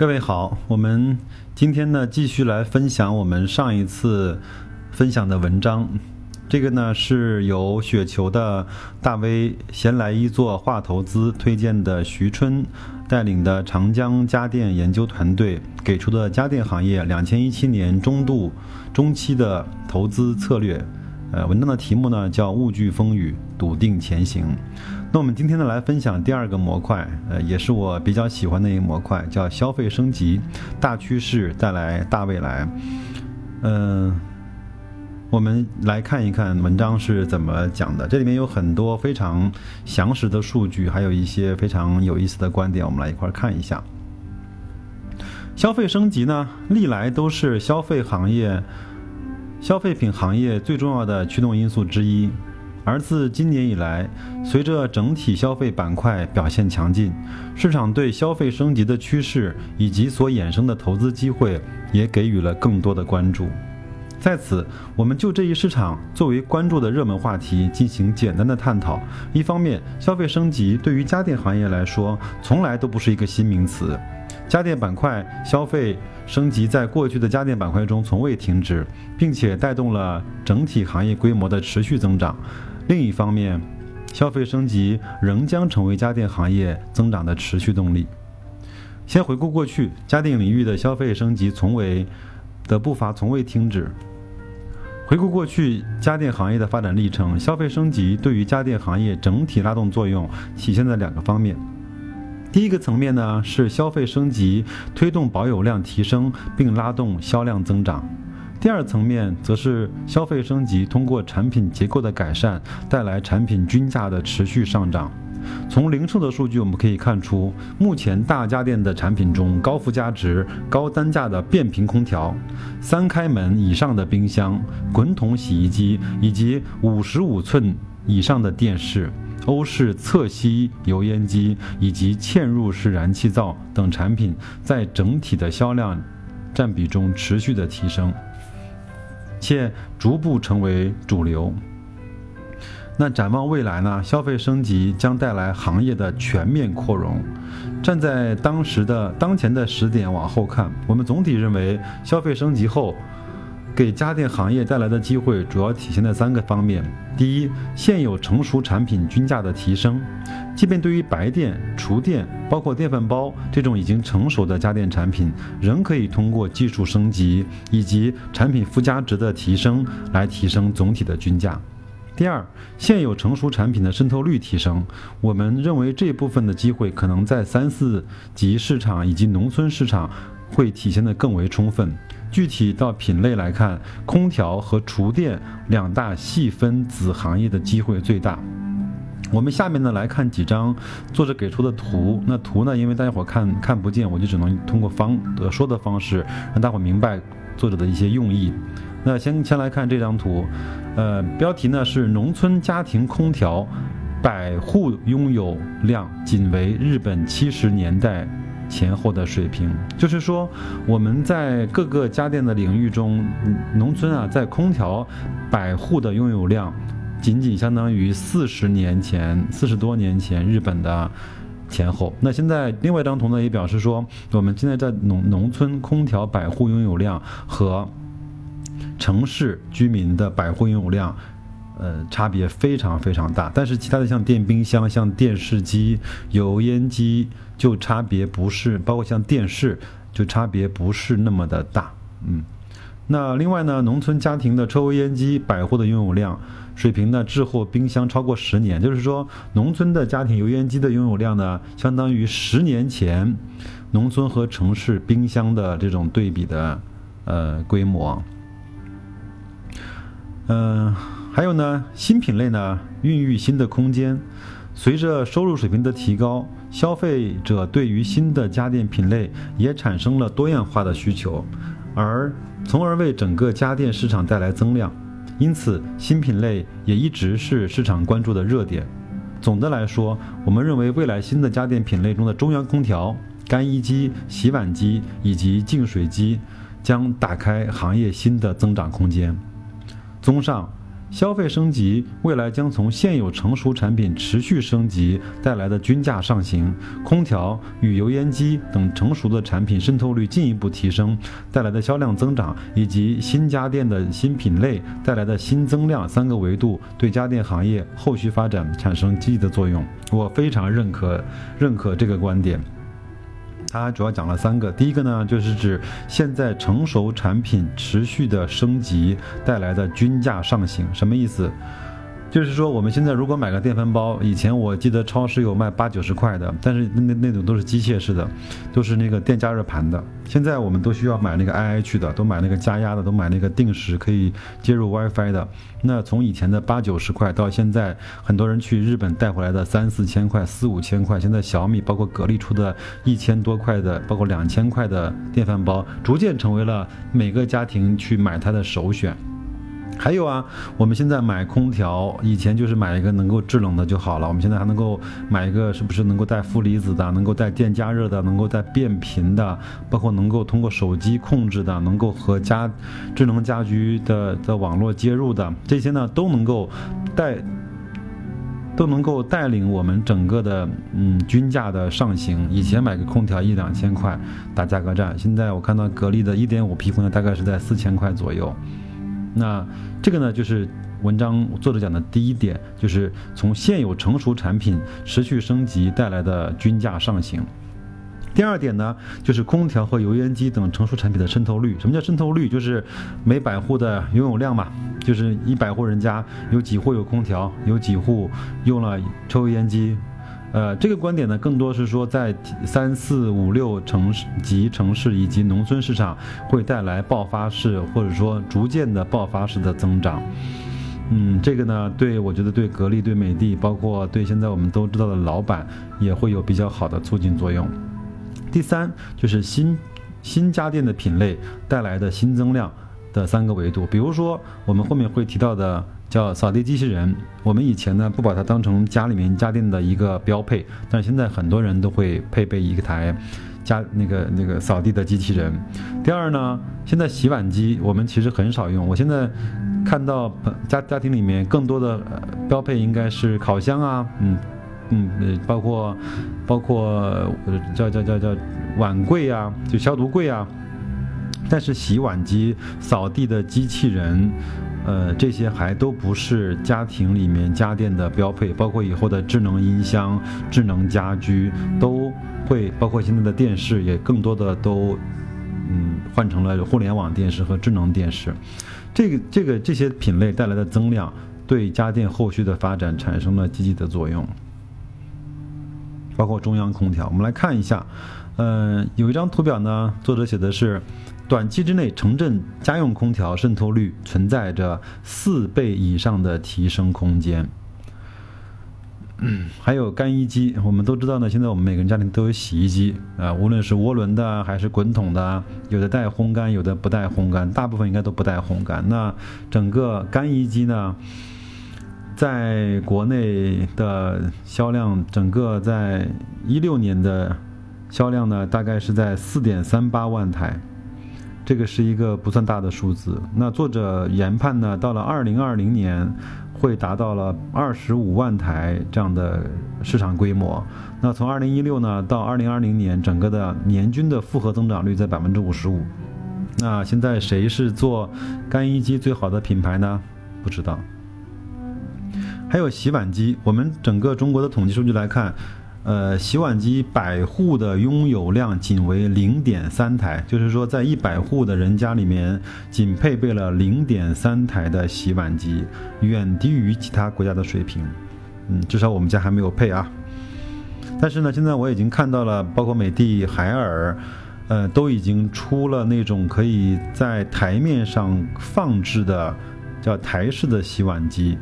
各位好，我们今天呢继续来分享我们上一次分享的文章。这个呢是由雪球的大 V 闲来一做话投资推荐的徐春带领的长江家电研究团队给出的家电行业两千一七年中度中期的投资策略。呃，文章的题目呢叫“物惧风雨，笃定前行”。那我们今天呢来分享第二个模块，呃，也是我比较喜欢的一个模块，叫消费升级，大趋势带来大未来。嗯，我们来看一看文章是怎么讲的。这里面有很多非常详实的数据，还有一些非常有意思的观点，我们来一块儿看一下。消费升级呢，历来都是消费行业。消费品行业最重要的驱动因素之一，而自今年以来，随着整体消费板块表现强劲，市场对消费升级的趋势以及所衍生的投资机会也给予了更多的关注。在此，我们就这一市场作为关注的热门话题进行简单的探讨。一方面，消费升级对于家电行业来说，从来都不是一个新名词。家电板块消费升级在过去的家电板块中从未停止，并且带动了整体行业规模的持续增长。另一方面，消费升级仍将成为家电行业增长的持续动力。先回顾过去，家电领域的消费升级从未的步伐从未停止。回顾过去家电行业的发展历程，消费升级对于家电行业整体拉动作用体现在两个方面。第一个层面呢是消费升级推动保有量提升，并拉动销量增长；第二层面则是消费升级通过产品结构的改善，带来产品均价的持续上涨。从零售的数据我们可以看出，目前大家电的产品中，高附加值、高单价的变频空调、三开门以上的冰箱、滚筒洗衣机以及五十五寸以上的电视。欧式侧吸油烟机以及嵌入式燃气灶等产品在整体的销量占比中持续的提升，且逐步成为主流。那展望未来呢？消费升级将带来行业的全面扩容。站在当时的当前的时点往后看，我们总体认为消费升级后。给家电行业带来的机会主要体现在三个方面：第一，现有成熟产品均价的提升，即便对于白电、厨电，包括电饭煲这种已经成熟的家电产品，仍可以通过技术升级以及产品附加值的提升来提升总体的均价；第二，现有成熟产品的渗透率提升，我们认为这部分的机会可能在三四级市场以及农村市场会体现得更为充分。具体到品类来看，空调和厨电两大细分子行业的机会最大。我们下面呢来看几张作者给出的图。那图呢，因为大家伙看看不见，我就只能通过方呃说的方式让大伙明白作者的一些用意。那先先来看这张图，呃，标题呢是农村家庭空调百户拥有量仅为日本七十年代。前后的水平，就是说，我们在各个家电的领域中，农村啊，在空调百户的拥有量，仅仅相当于四十年前、四十多年前日本的前后。那现在另外一张图呢，也表示说，我们现在在农农村空调百户拥有量和城市居民的百户拥有量。呃，差别非常非常大，但是其他的像电冰箱、像电视机、油烟机就差别不是，包括像电视就差别不是那么的大。嗯，那另外呢，农村家庭的抽油烟机百货的拥有量水平呢，滞后冰箱超过十年，就是说，农村的家庭油烟机的拥有量呢，相当于十年前农村和城市冰箱的这种对比的呃规模。嗯。还有呢，新品类呢，孕育新的空间。随着收入水平的提高，消费者对于新的家电品类也产生了多样化的需求，而从而为整个家电市场带来增量。因此，新品类也一直是市场关注的热点。总的来说，我们认为未来新的家电品类中的中央空调、干衣机、洗碗机以及净水机将打开行业新的增长空间。综上。消费升级未来将从现有成熟产品持续升级带来的均价上行，空调与油烟机等成熟的产品渗透率进一步提升带来的销量增长，以及新家电的新品类带来的新增量三个维度，对家电行业后续发展产生积极的作用。我非常认可认可这个观点。它主要讲了三个，第一个呢，就是指现在成熟产品持续的升级带来的均价上行，什么意思？就是说，我们现在如果买个电饭煲，以前我记得超市有卖八九十块的，但是那那种都是机械式的，都是那个电加热盘的。现在我们都需要买那个 I H 的，都买那个加压的，都买那个定时可以接入 WiFi 的。那从以前的八九十块到现在，很多人去日本带回来的三四千块、四五千块，现在小米包括格力出的一千多块的，包括两千块的电饭煲，逐渐成为了每个家庭去买它的首选。还有啊，我们现在买空调，以前就是买一个能够制冷的就好了。我们现在还能够买一个，是不是能够带负离子的，能够带电加热的，能够带变频的，包括能够通过手机控制的，能够和家智能家居的的网络接入的，这些呢都能够带都能够带领我们整个的嗯均价的上行。以前买个空调一两千块打价格战，现在我看到格力的一点五匹空调大概是在四千块左右。那这个呢，就是文章作者讲的第一点，就是从现有成熟产品持续升级带来的均价上行。第二点呢，就是空调和油烟机等成熟产品的渗透率。什么叫渗透率？就是每百户的拥有量嘛，就是一百户人家有几户有空调，有几户用了抽油烟机。呃，这个观点呢，更多是说在三四五六城市级城市以及农村市场会带来爆发式或者说逐渐的爆发式的增长。嗯，这个呢，对我觉得对格力、对美的，包括对现在我们都知道的老板，也会有比较好的促进作用。第三就是新新家电的品类带来的新增量的三个维度，比如说我们后面会提到的。叫扫地机器人，我们以前呢不把它当成家里面家电的一个标配，但是现在很多人都会配备一台家那个那个扫地的机器人。第二呢，现在洗碗机我们其实很少用，我现在看到家家庭里面更多的标配应该是烤箱啊，嗯嗯，包括包括叫叫叫叫碗柜啊，就消毒柜啊，但是洗碗机、扫地的机器人。呃，这些还都不是家庭里面家电的标配，包括以后的智能音箱、智能家居都会，包括现在的电视也更多的都，嗯，换成了互联网电视和智能电视。这个这个这些品类带来的增量，对家电后续的发展产生了积极的作用。包括中央空调，我们来看一下，嗯，有一张图表呢，作者写的是。短期之内，城镇家用空调渗透率存在着四倍以上的提升空间。还有干衣机，我们都知道呢。现在我们每个人家庭都有洗衣机啊，无论是涡轮的还是滚筒的，有的带烘干，有的不带烘干，大部分应该都不带烘干。那整个干衣机呢，在国内的销量，整个在一六年的销量呢，大概是在四点三八万台。这个是一个不算大的数字。那作者研判呢，到了二零二零年，会达到了二十五万台这样的市场规模。那从二零一六呢到二零二零年，整个的年均的复合增长率在百分之五十五。那现在谁是做干衣机最好的品牌呢？不知道。还有洗碗机，我们整个中国的统计数据来看。呃，洗碗机百户的拥有量仅为零点三台，就是说，在一百户的人家里面，仅配备了零点三台的洗碗机，远低于其他国家的水平。嗯，至少我们家还没有配啊。但是呢，现在我已经看到了，包括美的、海尔，呃，都已经出了那种可以在台面上放置的，叫台式的洗碗机。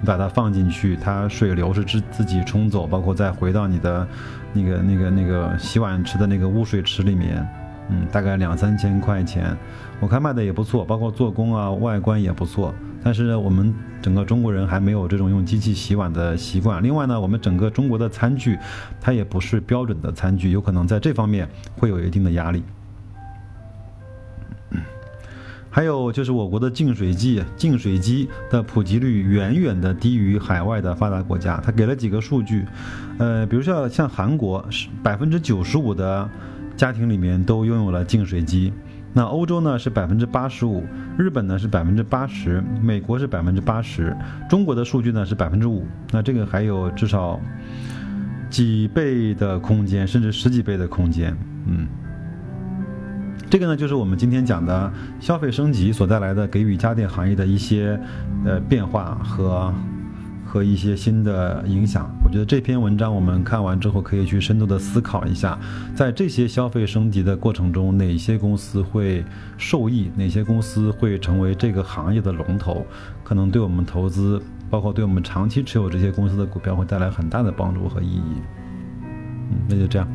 你把它放进去，它水流是自自己冲走，包括再回到你的那个那个那个洗碗池的那个污水池里面，嗯，大概两三千块钱，我看卖的也不错，包括做工啊、外观也不错。但是我们整个中国人还没有这种用机器洗碗的习惯。另外呢，我们整个中国的餐具，它也不是标准的餐具，有可能在这方面会有一定的压力。还有就是我国的净水机，净水机的普及率远远的低于海外的发达国家。他给了几个数据，呃，比如说像韩国是百分之九十五的家庭里面都拥有了净水机，那欧洲呢是百分之八十五，日本呢是百分之八十，美国是百分之八十，中国的数据呢是百分之五。那这个还有至少几倍的空间，甚至十几倍的空间，嗯。这个呢，就是我们今天讲的消费升级所带来的给予家电行业的一些呃变化和和一些新的影响。我觉得这篇文章我们看完之后，可以去深度的思考一下，在这些消费升级的过程中，哪些公司会受益，哪些公司会成为这个行业的龙头，可能对我们投资，包括对我们长期持有这些公司的股票，会带来很大的帮助和意义。嗯，那就这样。